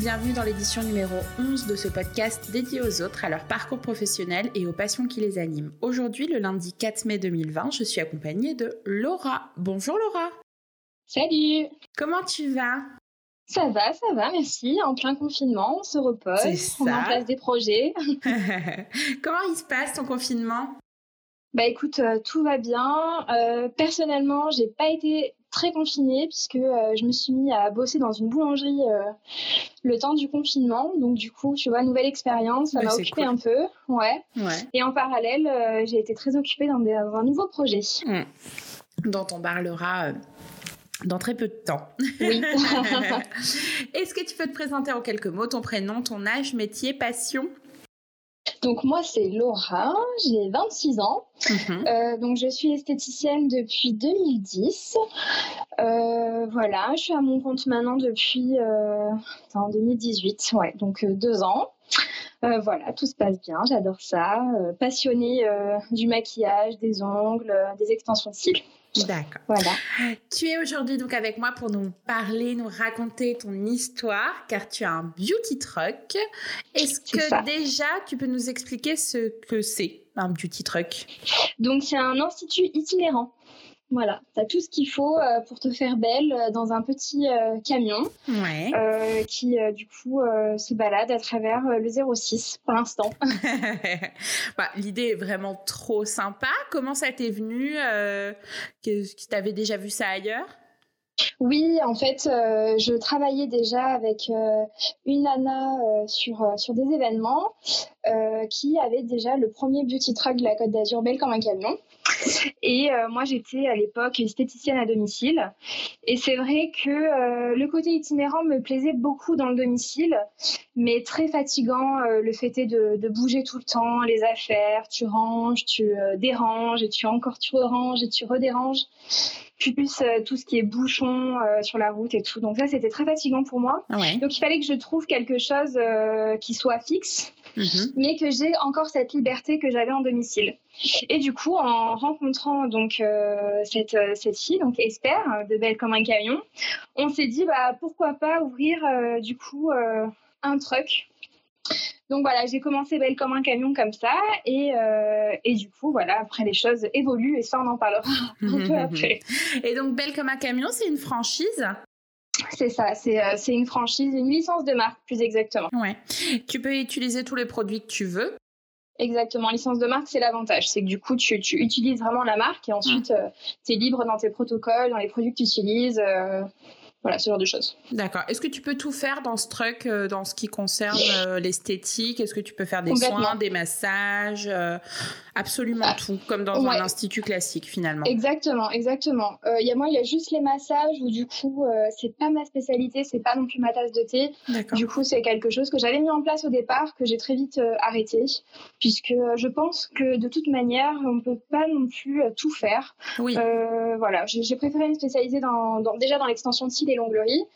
bienvenue dans l'édition numéro 11 de ce podcast dédié aux autres, à leur parcours professionnel et aux passions qui les animent. Aujourd'hui, le lundi 4 mai 2020, je suis accompagnée de Laura. Bonjour Laura. Salut. Comment tu vas? Ça va, ça va, merci. En plein confinement, on se repose, on met en place des projets. Comment il se passe ton confinement? Bah écoute, euh, tout va bien. Euh, personnellement, j'ai pas été très confinée puisque euh, je me suis mis à bosser dans une boulangerie le temps du confinement. Donc du coup, tu vois, nouvelle expérience, ça m'a occupé un peu, ouais. Et en parallèle, j'ai été très occupée dans, un nouveau projet. Mmh. Dont on parlera dans très peu de temps. Oui. Est-ce que tu peux te présenter en quelques mots ton prénom, ton âge, métier, passion? Donc moi c'est Laura, j'ai 26 ans, mhm. euh, donc je suis esthéticienne depuis 2010. Euh, voilà, je suis à mon compte maintenant depuis euh, en 2018, ouais, donc deux ans. voilà, tout se passe bien, j'adore ça. passionnée du maquillage, des ongles, des extensions de cils. D'accord. Voilà. Tu es aujourd'hui donc avec moi pour nous parler, nous raconter ton histoire, car tu as un beauty truck. Est-ce que déjà tu peux nous expliquer ce que c'est un beauty truck? Donc c'est un institut itinérant. Voilà, tu as tout ce qu'il faut euh, pour te faire belle euh, dans un petit euh, camion qui, du coup, se balade à travers le 06 pour l'instant. bah, L'idée est vraiment trop sympa. Comment ça t'est venu que, que tu avais déjà vu ça ailleurs? Oui, en fait, je travaillais déjà avec une nana sur, sur des événements qui avait déjà le premier beauty truck de la Côte d'Azur, belle comme un camion. Et euh, moi, j'étais à l'époque esthéticienne à domicile. Et c'est vrai que euh, le côté itinérant me plaisait beaucoup dans le domicile, mais très fatigant. Euh, le fait est de, bouger tout le temps, les affaires, tu ranges, tu déranges, et tu encore tu ranges et tu redéranges. Plus tout ce qui est bouchon sur la route et tout. Donc ça, c'était très fatigant pour moi. Donc il fallait que je trouve quelque chose qui soit fixe Mhm. mais que j'ai encore cette liberté que j'avais en domicile. Et du coup, en rencontrant donc euh, cette, euh, cette fille, donc Esther, euh, de Belle comme un camion, on s'est dit bah pourquoi pas ouvrir du coup un truck. Donc voilà, j'ai commencé Belle comme un camion comme ça, et, et du coup voilà, après les choses évoluent et ça on en parlera un peu après. Et donc Belle comme un camion, c'est une franchise? c'est ça, euh, c'est une franchise, une licence de marque plus exactement. Ouais. Tu peux utiliser tous les produits que tu veux. Exactement, licence de marque, c'est l'avantage. C'est que du coup, tu, utilises vraiment la marque et ensuite, euh, tu es libre dans tes protocoles, dans les produits que tu utilises. Euh, voilà, ce genre de choses. D'accord. Est-ce que tu peux tout faire dans ce truc, euh, dans ce qui concerne euh, l'esthétique? Est-ce que tu peux faire des soins, des massages euh, Absolument ah, tout, comme dans un institut classique finalement? Exactement, exactement. Il y a moi, il y a juste les massages où du coup, c'est pas ma spécialité, c'est pas non plus ma tasse de thé. Du coup, c'est quelque chose que j'avais mis en place au départ, que j'ai très vite arrêté, puisque je pense que de toute manière, on peut pas non plus tout faire. Oui. voilà, j'ai préféré me spécialiser dans, déjà dans l'extension de les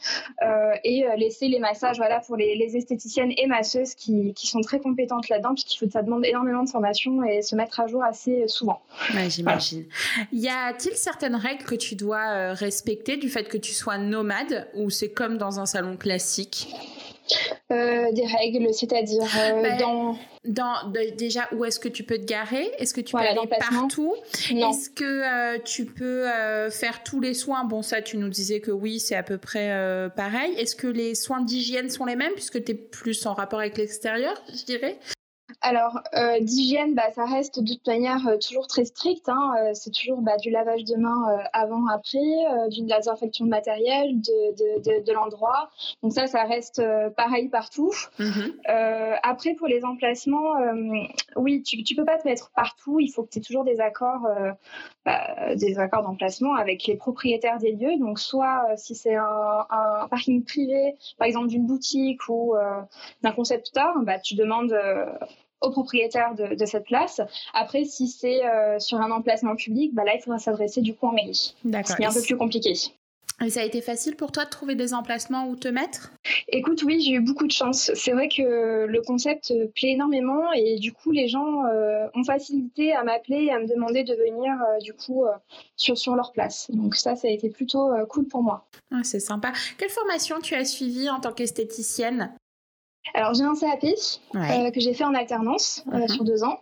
euh, et euh, laisser les massages voilà, pour les, esthéticiennes et masseuses qui, sont très compétentes là-dedans, puisqu'il faut ça demande énormément de formation et se mettre à jour assez souvent. J'imagine. Y a-t-il certaines règles que tu dois euh, respecter du fait que tu sois nomade ou c'est comme dans un salon classique? Euh, des règles, c'est-à-dire euh, bah, dans... dans déjà où est-ce que tu peux te garer? Est-ce que tu peux aller partout? Est-ce que euh, tu peux faire tous les soins? Bon, ça, tu nous disais que oui, c'est à peu près pareil. Est-ce que les soins d'hygiène sont les mêmes puisque tu es plus en rapport avec l'extérieur, je dirais? Alors, euh, d'hygiène, bah, ça reste de toute manière euh, toujours très strict. Hein. Euh, c'est toujours bah, du lavage de mains avant, après, d'une désinfection de matériel, de, l'endroit. Donc ça, ça reste pareil partout. Mm-hmm. après, pour les emplacements, oui, tu ne peux pas te mettre partout. Il faut que tu aies toujours des accords, bah, des accords d'emplacement avec les propriétaires des lieux. Donc soit si c'est un, un, parking privé, par exemple d'une boutique ou d'un concept store, bah, tu demandes au propriétaire de, cette place. Après, si c'est euh, sur un emplacement public, bah là, il faudra s'adresser du coup en mairie. D'accord. C'est un peu plus compliqué. Et ça a été facile pour toi de trouver des emplacements où te mettre? Écoute, oui, j'ai eu beaucoup de chance. C'est vrai que le concept plaît énormément et du coup, les gens euh, ont facilité à m'appeler et à me demander de venir euh, du coup euh, sur, sur leur place. Donc ça, ça a été plutôt cool pour moi. Ah, c'est sympa. Quelle formation tu as suivie en tant qu'esthéticienne? Alors j'ai un CAP que j'ai fait en alternance mhm. sur deux ans.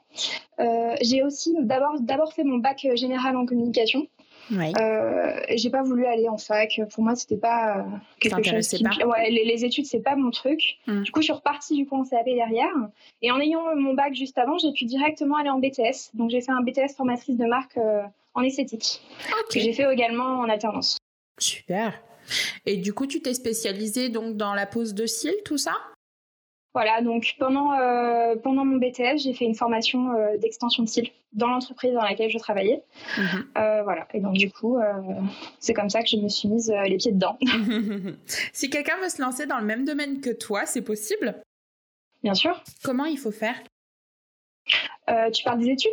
j'ai aussi d'abord fait mon bac général en communication. Ouais. Euh, j'ai pas voulu aller en fac. Pour moi, c'était pas euh, quelque chose. Qui... Pas. Ouais, les, les, études, c'est pas mon truc. Hum. Du coup, je suis repartie du coup en CAP derrière. Et en ayant mon bac juste avant, j'ai pu directement aller en BTS. Donc, j'ai fait un BTS formatrice de marque euh, en esthétique. Que j'ai fait également en alternance. Super. Et du coup, tu t'es spécialisée donc dans la pose de cils, tout ça? Voilà, donc pendant, euh, pendant mon BTS, j'ai fait une formation euh, d'extension de cils dans l'entreprise dans laquelle je travaillais. Mhm. Euh, voilà, et donc du coup, c'est comme ça que je me suis mise les pieds dedans. si quelqu'un veut se lancer dans le même domaine que toi, c'est possible? Bien sûr. Comment il faut faire? Tu parles des études?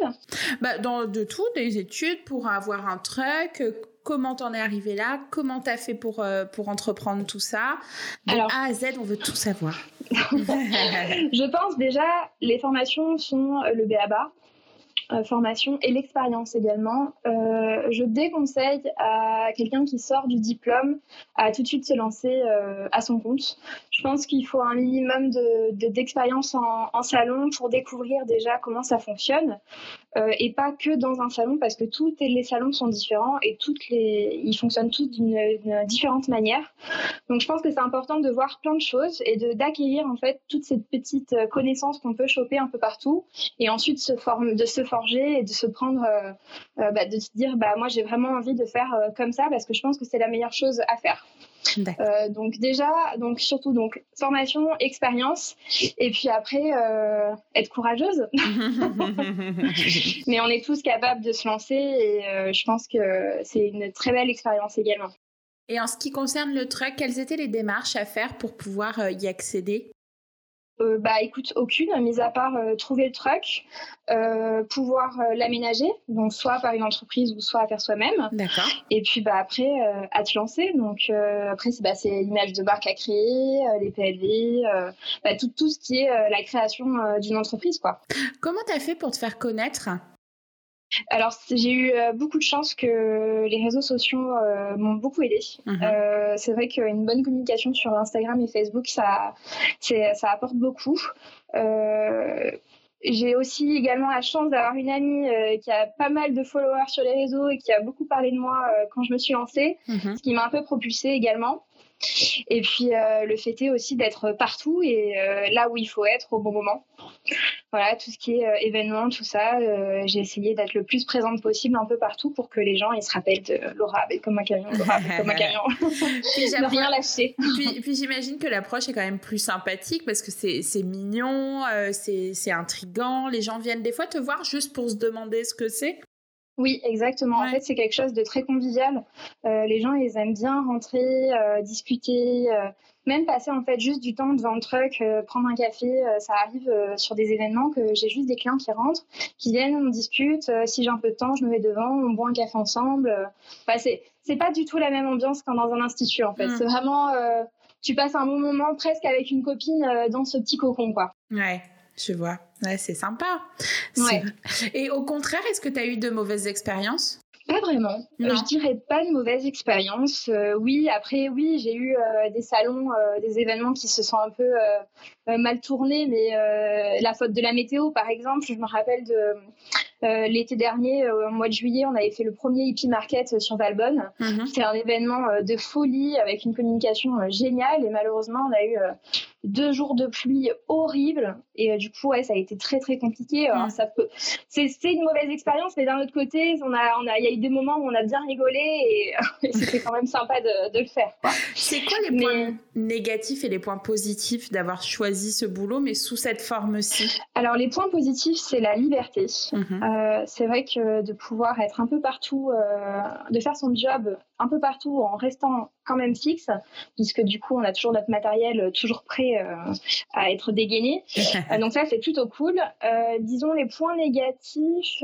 Bah, dans, De tout, des études pour avoir un truc, comment t'en es arrivé là, comment t'as fait pour, pour entreprendre tout ça. De Alors, A à Z, on veut tout savoir. je pense déjà, les formations sont le BABA. Euh, formation et l'expérience également. Euh, je déconseille à quelqu'un qui sort du diplôme à tout de suite se lancer euh, à son compte. Je pense qu'il faut un minimum d'expérience de, en, en, salon pour découvrir déjà comment ça fonctionne et pas que dans un salon parce que tous les salons sont différents et toutes les, ils fonctionnent tous d'une différente manière. Donc je pense que c'est important de voir plein de choses et d'acquérir en fait toutes ces petites connaissances qu'on peut choper un peu partout et ensuite se forme, de se former et de se prendre, euh, euh, bah, de se dire, bah, moi j'ai vraiment envie de faire euh, comme ça parce que je pense que c'est la meilleure chose à faire. donc déjà, donc surtout donc formation, expérience, et puis après être courageuse. Mais on est tous capables de se lancer et je pense que c'est une très belle expérience également. Et en ce qui concerne le truck, quelles étaient les démarches à faire pour pouvoir y accéder? Euh, bah écoute, aucune, mis à part euh, trouver le truck, euh, pouvoir l'aménager, donc soit par une entreprise ou soit à faire soi-même. D'accord. Et puis bah après, à te lancer. Donc après, c'est bah, l'image de marque à créer, les PLV, bah, tout, tout ce qui est la création d'une entreprise. quoi. Comment tu as fait pour te faire connaître? Alors, j'ai eu euh, beaucoup de chance que les réseaux sociaux euh, m'ont beaucoup aidé. Mhm. Euh, c'est vrai qu'une bonne communication sur Instagram et Facebook, ça, ça apporte beaucoup. j'ai aussi également la chance d'avoir une amie qui a pas mal de followers sur les réseaux et qui a beaucoup parlé de moi quand je me suis lancée, mhm. ce qui m'a un peu propulsée également. Et puis le fait est aussi d'être partout et là où il faut être au bon moment. Voilà, tout ce qui est euh, événement, tout ça, j'ai essayé d'être le plus présente possible un peu partout pour que les gens ils se rappellent de Laura comme un camion, Laura comme un camion. ne rien lâcher. puis, puis j'imagine que l'approche est quand même plus sympathique parce que c'est mignon, c'est intrigant. Les gens viennent des fois te voir juste pour se demander ce que c'est. Oui, exactement. En fait, c'est quelque chose de très convivial. Euh, les gens, ils aiment bien rentrer, euh, discuter, euh, même passer en fait juste du temps devant le truck, prendre un café. ça arrive sur des événements que j'ai juste des clients qui rentrent, qui viennent, on discute. si j'ai un peu de temps, je me mets devant, on boit un café ensemble. Enfin, c'est c'est pas du tout la même ambiance qu'en dans un institut en fait. Mmh. C'est vraiment tu passes un bon moment presque avec une copine dans ce petit cocon quoi. Ouais. Je vois. Ouais, c'est sympa. Ouais. Et au contraire, est-ce que tu as eu de mauvaises expériences? Pas vraiment. Euh, je dirais pas de mauvaises expériences. Euh, oui, après, oui, j'ai eu euh, des salons, des événements qui se sont un peu mal tournés, mais la faute de la météo, par exemple, je me rappelle de euh, l'été dernier, euh, au mois de juillet, on avait fait le premier hippie market sur Valbonne. Mhm. C'était un événement euh, de folie avec une communication géniale et malheureusement, on a eu deux jours de pluie horrible et du coup, ouais, ça a été très très compliqué. Mhm. ça peut, c'est une mauvaise expérience, mais d'un autre côté, on a, on a, il y a eu des moments où on a bien rigolé et, c'était quand même sympa de, de le faire. C'est quoi les points négatifs et les points positifs d'avoir choisi ce boulot, mais sous cette forme-ci Alors les points positifs, c'est la liberté. Mhm. Euh, c'est vrai que de pouvoir être un peu partout, euh, de faire son job un peu partout en restant quand même fixe, puisque du coup on a toujours notre matériel toujours prêt euh, à être dégainé. donc ça c'est plutôt cool. disons les points négatifs.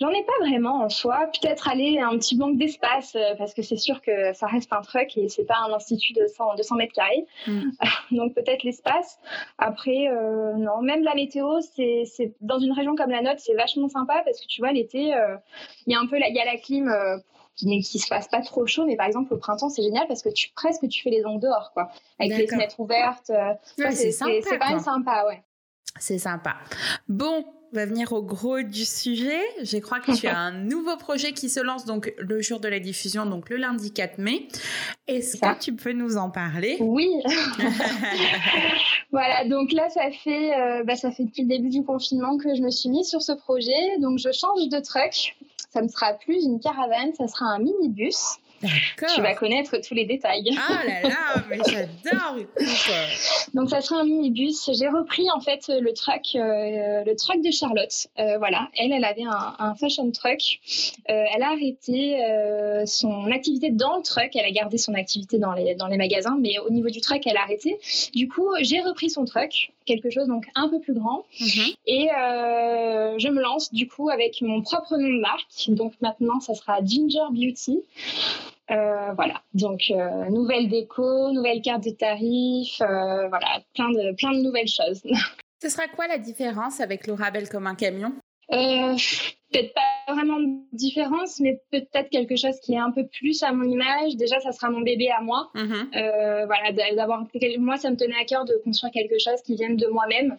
J'en ai pas vraiment en soi. Peut-être aller un petit manque d'espace euh, parce que c'est sûr que ça reste un truck et c'est pas un institut de 100, 200 mètres carrés. Mm. Donc peut-être l'espace. Après, euh, non, même la météo, c'est dans une région comme la nôtre, c'est vachement sympa parce que tu vois l'été, euh, il y a un peu il y a la clim. Qui ne se fasse pas trop chaud, mais par exemple au printemps c'est génial parce que tu presque tu fais les ongles dehors quoi, avec les fenêtres ouvertes. c'est quand même sympa, ouais. C'est sympa. Bon, on va venir au gros du sujet. Je crois que tu as un nouveau projet qui se lance donc le jour de la diffusion, donc le lundi 4 mai. Est-ce que tu peux nous en parler? Oui. voilà, donc là ça fait euh, bah, ça fait depuis le début du confinement que je me suis mise sur ce projet. Donc je change de truck. Ça ne sera plus une caravane, ça sera un minibus. Tu vas connaître tous les détails. Ah là là, mais j'adore. Donc ça sera un minibus. J'ai repris en fait le truck, euh, le truck de Charlotte. Euh, voilà, elle, elle avait un, fashion truck. Euh, elle a arrêté son activité dans le truck. Elle a gardé son activité dans les dans les magasins, mais au niveau du truck, elle a arrêté. Du coup, j'ai repris son truck, quelque chose donc un peu plus grand, mhm. et je me lance du coup avec mon propre nom de marque. Donc maintenant, ça sera Ginger Beauty. Euh, voilà, donc euh, nouvelle déco, nouvelle carte de tarif, euh, voilà, plein de, plein de nouvelles choses. Ce sera quoi la différence avec le rabel comme un camion? Peut-être pas vraiment de différence, mais peut-être quelque chose qui est un peu plus à mon image. Déjà, ça sera mon bébé à moi. Mhm. voilà, d'avoir moi, ça me tenait à cœur de construire quelque chose qui vienne de moi-même.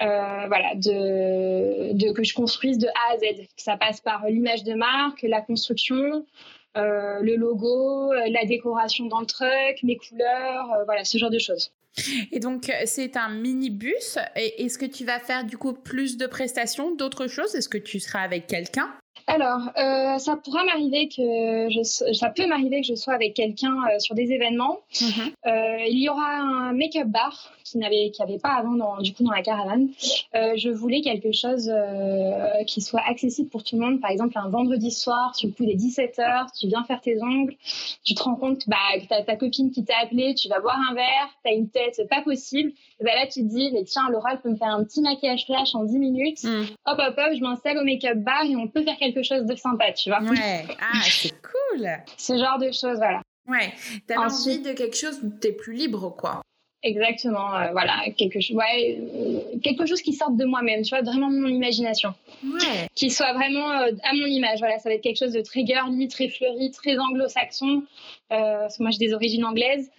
voilà, de, de que je construise de A à Z. Que ça passe par l'image de marque, la construction, euh, le logo, euh, la décoration dans le truck, les couleurs, euh, voilà, ce genre de choses. Et donc, c'est un minibus. Est-ce que tu vas faire du coup plus de prestations, d'autres choses? Est-ce que tu seras avec quelqu'un? Alors, euh, ça pourra m'arriver que je, ça peut m'arriver que je sois avec quelqu'un euh, sur des événements. Mhm. Euh, il y aura un make-up bar qui n'avait, qui avait pas avant dans, du coup dans la caravane. je voulais quelque chose qui soit accessible pour tout le monde. Par exemple, un vendredi soir, sur le coup des 17 h tu viens faire tes ongles, tu te rends compte bah, que t'as ta copine qui t'a appelé, tu vas boire un verre, t'as une tête pas possible. Et bah là, tu te dis, mais tiens, Laura peut me faire un petit maquillage flash en 10 minutes. Mm. Hop, hop, hop, je m'installe au make-up bar et on peut faire quelque chose de sympa, tu vois. Ouais, ah, c'est cool. Ce genre de choses, voilà. Ouais, t'as envie de quelque chose où t'es plus libre, quoi. Exactement, euh, voilà, quelque chose, ouais, euh, quelque chose qui sorte de moi-même, tu vois, vraiment mon imagination. Ouais. Qui soit vraiment euh, à mon image, voilà, ça va être quelque chose de très girly, très fleuri, très anglo-saxon, parce que moi j'ai des origines anglaises.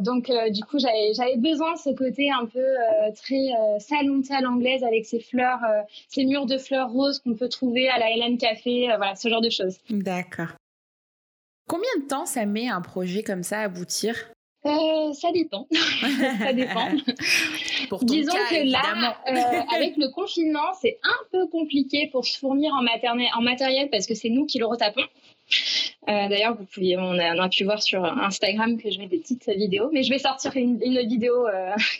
donc du coup j'avais besoin de ce côté un peu très salon à l'anglaise avec ces fleurs, ces murs de fleurs roses qu'on peut trouver à la Hélène Café, voilà, ce genre de choses. D'accord. Combien de temps ça met un projet comme ça à aboutir? Euh, ça dépend. ça dépend. Disons que là, euh, avec le confinement, c'est un peu compliqué pour se fournir en, en matériel parce que c'est nous qui le retapons. Euh, d'ailleurs, vous pouvez, on a, pu voir sur Instagram que je mets des petites vidéos, mais je vais sortir une, vidéo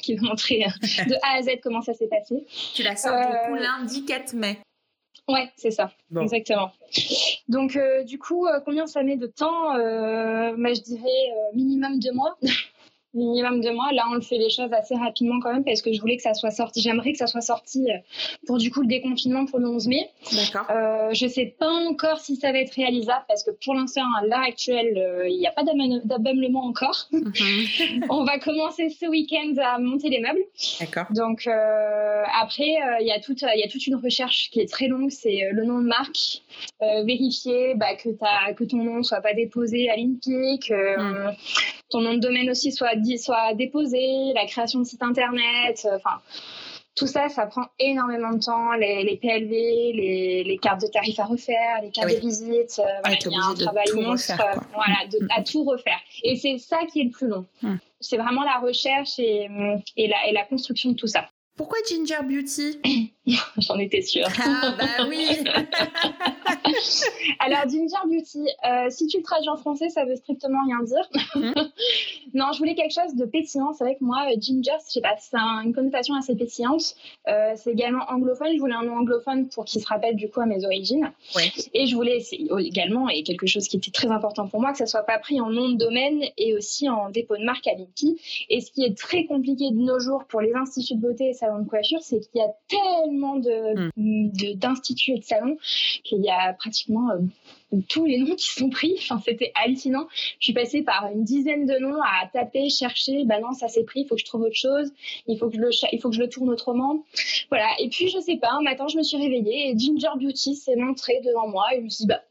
qui va montrer de A à Z comment ça s'est passé. Tu la sors du coup lundi 4 mai. Ouais, c'est ça, exactement. Donc, euh, du coup, euh, combien ça met de temps euh, bah, Je dirais minimum deux mois. minimum de mois. Là, on le fait les choses assez rapidement quand même parce que je voulais que ça soit sorti. J'aimerais que ça soit sorti euh, pour du coup le déconfinement pour le 11 mai. D'accord. Euh, je sais pas encore si ça va être réalisable parce que pour l'instant, à l'heure actuelle, euh, il n'y a pas d'ameublement encore. Mhm. on va commencer ce week-end à monter les meubles. D'accord. Donc euh, après, il y a toute, il y a toute une recherche qui est très longue. C'est le nom de marque, vérifier bah, que as, que ton nom soit pas déposé à l'INPI, que mhm. Ton nom de domaine aussi soit soit déposé, la création de site internet, euh, enfin. tout ça, ça prend énormément de temps. Les, PLV, les, cartes de tarifs à refaire, les cartes ah de visite. Euh, voilà, il y a un travail monstre voilà, mm. à tout refaire. Et c'est ça qui est le plus long. Mm. C'est vraiment la recherche et, et, la, et la construction de tout ça. Pourquoi Ginger Beauty J'en étais sûre. Ah bah oui Alors, Ginger Beauty, euh, si tu le traduis en français, ça veut strictement rien dire. Hum. non, je voulais quelque chose de pétillant. C'est vrai que moi, euh, Ginger, je sais pas, c'est une connotation assez pétillante. Euh, c'est également anglophone. Je voulais un nom anglophone pour qu'il se rappelle du coup à mes origines. Ouais. Et je voulais également, et quelque chose qui était très important pour moi, que ça soit pas pris en nom de domaine et aussi en dépôt de marque à l'IPI. Et ce qui est très compliqué de nos jours pour les instituts de beauté et de coiffure, c'est qu'il y a tellement de, hum. d'instituts et de salons qu'il y a pratiquement euh, tous les noms qui sont pris. Enfin, c'était hallucinant. Je suis passée par une dizaine de noms à taper, chercher. Bah non, ça s'est pris. Il faut que je trouve autre chose. Il faut que je le, il faut que je le tourne autrement. Voilà. Et puis, je sais pas, un matin, je me suis réveillée et Ginger Beauty s'est montré devant moi et je me dit, bah,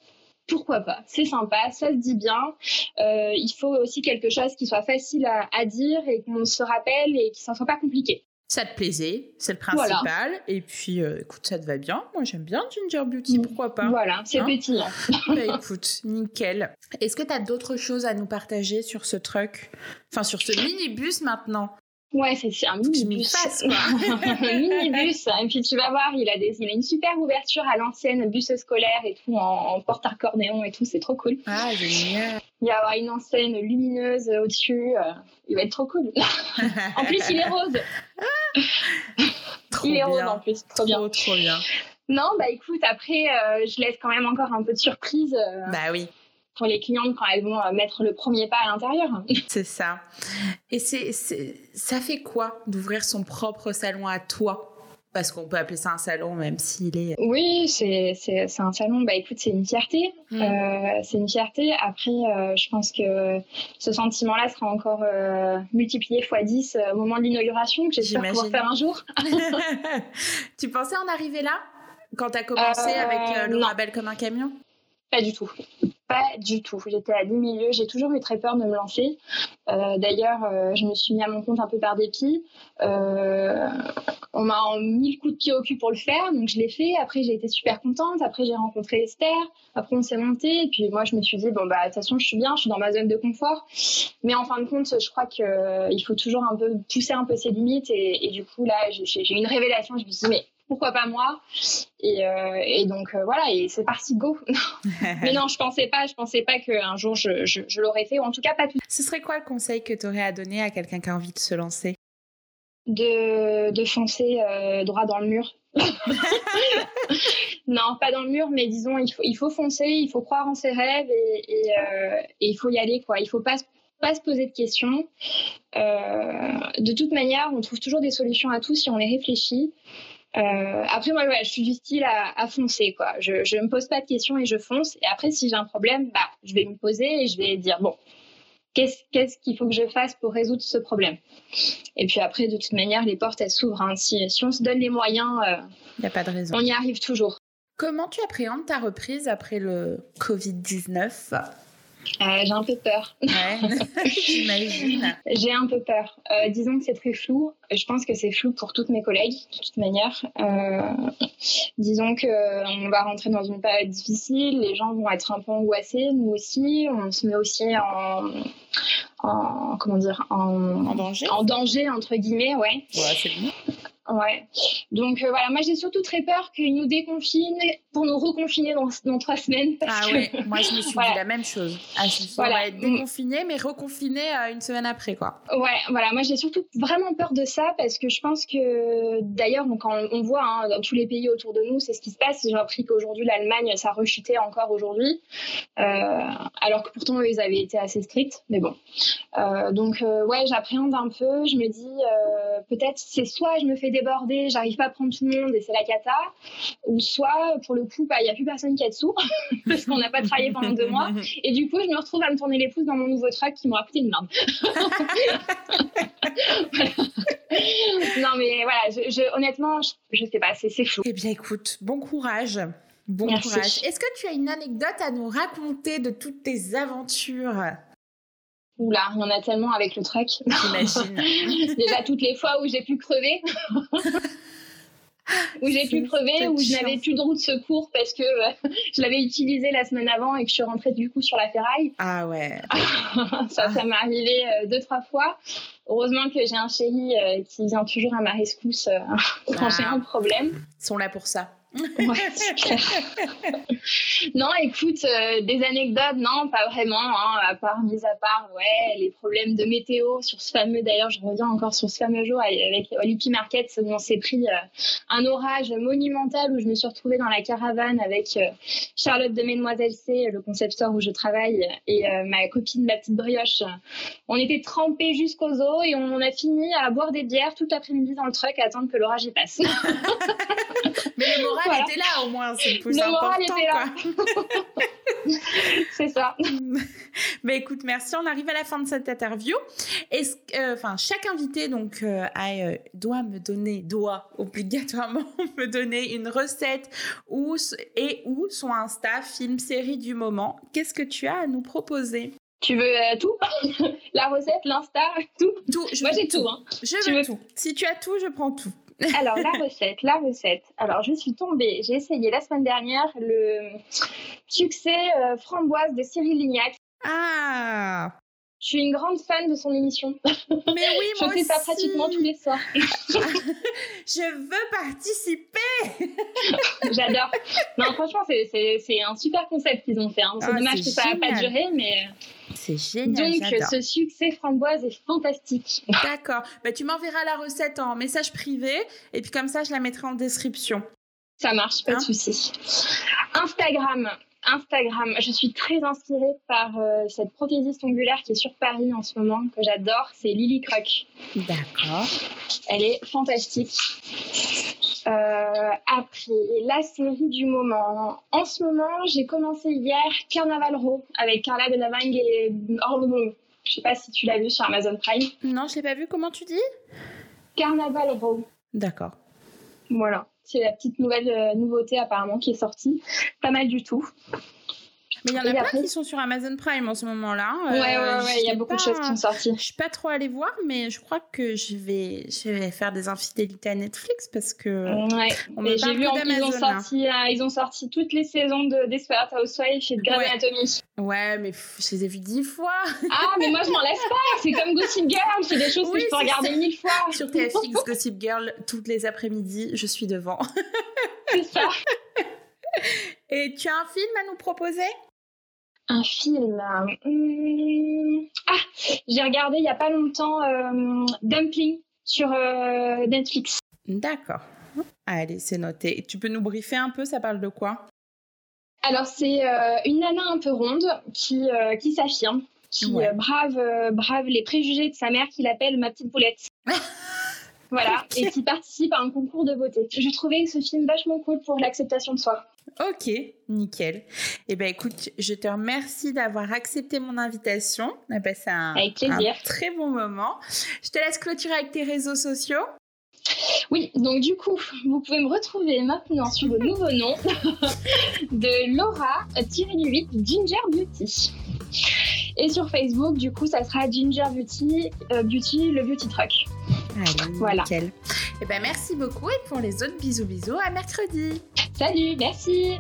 pourquoi pas? C'est sympa, ça se dit bien. Euh, il faut aussi quelque chose qui soit facile à, à dire et qu'on se rappelle et qui ne soit pas compliqué ça te plaisait, c'est le principal. Et puis, euh, écoute, ça te va bien. Moi, j'aime bien Ginger Beauty, mm. pourquoi pas Voilà, c'est hein petit. bah, écoute, nickel. Est-ce que tu as d'autres choses à nous partager sur ce truc Enfin, sur ce minibus maintenant Ouais, c'est un minibus. un minibus. Et puis tu vas voir, il a, des, il a une super ouverture à l'ancienne, bus scolaire et tout, en, porte-accordéon et tout, c'est trop cool. Ah, génial. Il y a une enseigne lumineuse au-dessus. Euh, il va être trop cool. en plus, il est rose. trop il est rose en plus, trop, bien. Trop bien. Non, bah écoute, après, euh, je laisse quand même encore un peu de surprise. Euh, bah oui pour les clientes quand elles vont mettre le premier pas à l'intérieur. C'est ça. Et c'est, ça fait quoi d'ouvrir son propre salon à toi? Parce qu'on peut appeler ça un salon même s'il est... Oui, c'est, un salon, bah écoute, c'est une fierté. Mm. Euh, c'est une fierté. Après, euh, je pense que ce sentiment-là sera encore euh, multiplié x 10 au moment de l'inauguration, que j'espère pouvoir faire un jour. tu pensais en arriver là quand tu as commencé avec le label comme un camion? Pas du tout. Pas du tout. J'étais à 10 milieux. J'ai toujours eu très peur de me lancer. Euh, d'ailleurs, euh, je me suis mis à mon compte un peu par dépit. Euh, on m'a mis le coup de pied au cul pour le faire, donc je l'ai fait. Après, j'ai été super contente. Après, j'ai rencontré Esther. Après, on s'est monté. Et puis, moi, je me suis dit, bon, bah, de toute façon, je suis bien, je suis dans ma zone de confort. Mais en fin de compte, je crois qu'il faut toujours un peu pousser un peu ses limites. Et, et du coup, là, j'ai eu une révélation. Je me suis dit, mais pourquoi pas moi et, euh, et, donc euh, voilà et c'est parti go. Mais non je pensais pas je pensais pas qu'un jour je, je, l'aurais fait ou en tout cas pas tout. Ce serait quoi le conseil que tu aurais à donner à quelqu'un qui a envie de se lancer? De, de foncer euh, droit dans le mur. Non pas dans le mur mais disons il faut, il faut foncer il faut croire en ses rêves et, et, et il faut y aller quoi. Il faut pas pas se poser de questions. de toute manière, on trouve toujours des solutions à tout si on les réfléchit. Euh, après, moi, je suis du style à, foncer, quoi. Je ne me pose pas de questions et je fonce. Et après, si j'ai un problème, bah, je vais me poser et je vais dire, bon, qu'est-ce qu'il faut que je fasse pour résoudre ce problème? Et puis après, de toute manière, les portes, elles s'ouvrent. Hein. Si, si, on se donne les moyens, euh, a pas de raison. on y arrive toujours. Comment tu appréhendes ta reprise après le Covid-19 euh, j'ai un peu peur. j'imagine. j'ai un peu peur. Euh, disons que c'est très flou. Je pense que c'est flou pour toutes mes collègues, de toute manière. Euh, disons qu'on va rentrer dans une période difficile, les gens vont être un peu angoissés, nous aussi. On se met aussi en, en comment dire, en, en danger. En danger entre guillemets, ouais. Ouais, c'est bon. Ouais. Donc euh, voilà, moi j'ai surtout très peur qu'ils nous déconfinent pour nous reconfiner dans, dans trois semaines. ah ouais, moi je me suis dit la même chose. Ah, je voilà. on va être déconfiné, mais reconfiné euh, une semaine après, quoi. Ouais, voilà, moi j'ai surtout vraiment peur de ça parce que je pense que d'ailleurs, quand on voit hein, dans tous les pays autour de nous, c'est ce qui se passe. J'ai appris qu'aujourd'hui l'Allemagne, ça rechutait encore aujourd'hui, euh, alors que pourtant ils avaient été assez stricts, mais bon. Euh, donc ouais, j'appréhende un peu. Je me dis peut-être c'est soit je me fais débordée, j'arrive pas à prendre tout le monde et c'est la cata. Ou soit, pour le coup, bah, il y n'y a plus personne qui est dessous parce qu'on n'a pas travaillé pendant deux mois. Et du coup, je me retrouve à me tourner les pouces dans mon nouveau truck qui m'aura coûté une blinde. non, mais voilà, je, honnêtement, je, sais pas, c'est fou. Eh bien, écoute, bon courage. Bon courage. Est-ce que tu as une anecdote à nous raconter de toutes tes aventures? Oula, il y en a tellement avec le truck. J'imagine. Déjà toutes les fois où j'ai pu crever. où j'ai pu crever, où je n'avais plus de roue de secours parce que euh, je l'avais utilisé la semaine avant et que je suis rentrée du coup sur la ferraille. Ah ouais. ça, ça m'est arrivé euh, deux, trois fois. Heureusement que j'ai un chéri euh, qui vient toujours à ma rescousse quand j'ai ah. un problème. Ils sont là pour ça. Ouais, c'est clair. non, écoute, euh, des anecdotes, non, pas vraiment, hein, à part, mis à part, ouais, les problèmes de météo sur ce fameux, d'ailleurs, je reviens encore sur ce fameux jour avec Olipi Market, où on s'est pris euh, un orage monumental où je me suis retrouvée dans la caravane avec euh, Charlotte de Mesdemoiselles C, le concepteur où je travaille, et ma copine, ma petite brioche. On était trempés jusqu'aux os et on a fini à boire des bières toute l'après-midi dans le truck à attendre que l'orage y passe. Mais le moral était là au moins, c'est le plus le Moral était là. c'est ça. Mais écoute, merci. On arrive à la fin de cette interview. Est-ce, euh, enfin, chaque invité donc euh, euh, doit me donner, doit obligatoirement me donner une recette ou et ou son Insta, film, série du moment. Qu'est-ce que tu as à nous proposer? Tu veux tout? La recette, l'Insta, tout? Tout. Moi j'ai tout. Hein. Je veux tout. Si tu as tout, je prends tout. Alors, la recette, la recette. Alors, je suis tombée, j'ai essayé la semaine dernière le succès euh, framboise de Cyril Lignac. Ah je suis une grande fan de son émission. Mais oui, moi Je fais ça pratiquement tous les soirs. je veux participer. J'adore. Non, franchement, c'est un super concept qu'ils ont fait. Hein. C'est ah, dommage que ça n'a pas duré, mais... C'est génial. Donc, ce succès framboise est fantastique. D'accord. Bah, tu m'enverras la recette en message privé et puis comme ça, je la mettrai en description. Ça marche, pas de hein souci. Instagram. Instagram. Je suis très inspirée par euh, cette prothésiste ongulaire qui est sur Paris en ce moment, que j'adore. C'est Lily Croc. D'accord. Elle est fantastique. Euh, après, la série du moment. En ce moment, j'ai commencé hier Carnaval Row avec Carla Delevingne et Orlando. Je sais pas si tu l'as vu sur Amazon Prime. Non, je l'ai pas vu. Comment tu dis? Carnaval Row. D'accord. Voilà. C'est la petite nouvelle euh, nouveauté apparemment qui est sortie. Pas mal du tout. Mais il y en a plein qui sont sur Amazon Prime en ce moment-là. Ouais, ouais, euh, ouais, il y a beaucoup de choses qui sont sorties. Je suis pas trop allée voir, mais je crois que je vais, je vais faire des infidélités à Netflix parce que. Ouais. j'ai vu ils ont sorti, euh, ils ont sorti toutes les saisons de Desperate Housewives et de Grey's ouais. Anatomy. Ouais, mais je les ai vues dix fois. Ah, mais moi je m'en laisse pas. C'est comme Gossip Girl, c'est des choses que je peux regarder mille fois. Sur TFX, Gossip Girl, toutes les après-midi, je suis devant. c'est ça. Et tu as un film à nous proposer? Un film. Hmm, ah, j'ai regardé il y a pas longtemps euh, Dumpling sur euh, Netflix. D'accord. Allez, c'est noté. Tu peux nous briefer un peu, ça parle de quoi? Alors, c'est euh, une nana un peu ronde qui, qui s'affirme, qui brave, brave les préjugés de sa mère qui l'appelle ma petite boulette. voilà, et qui participe à un concours de beauté. Je trouvais ce film vachement cool pour l'acceptation de soi. Ok, nickel. Eh bien, écoute, je te remercie d'avoir accepté mon invitation. On a passé un, très bon moment. Je te laisse clôturer avec tes réseaux sociaux. Oui, donc du coup, vous pouvez me retrouver maintenant sur le nouveau nom de Laura-8 Ginger Beauty. Et sur Facebook, du coup, ça sera Ginger Beauty, euh, Beauty le Beauty Truck. Allez, voilà. nickel. Eh ben, merci beaucoup et pour les autres bisous bisous à mercredi. Salut, merci.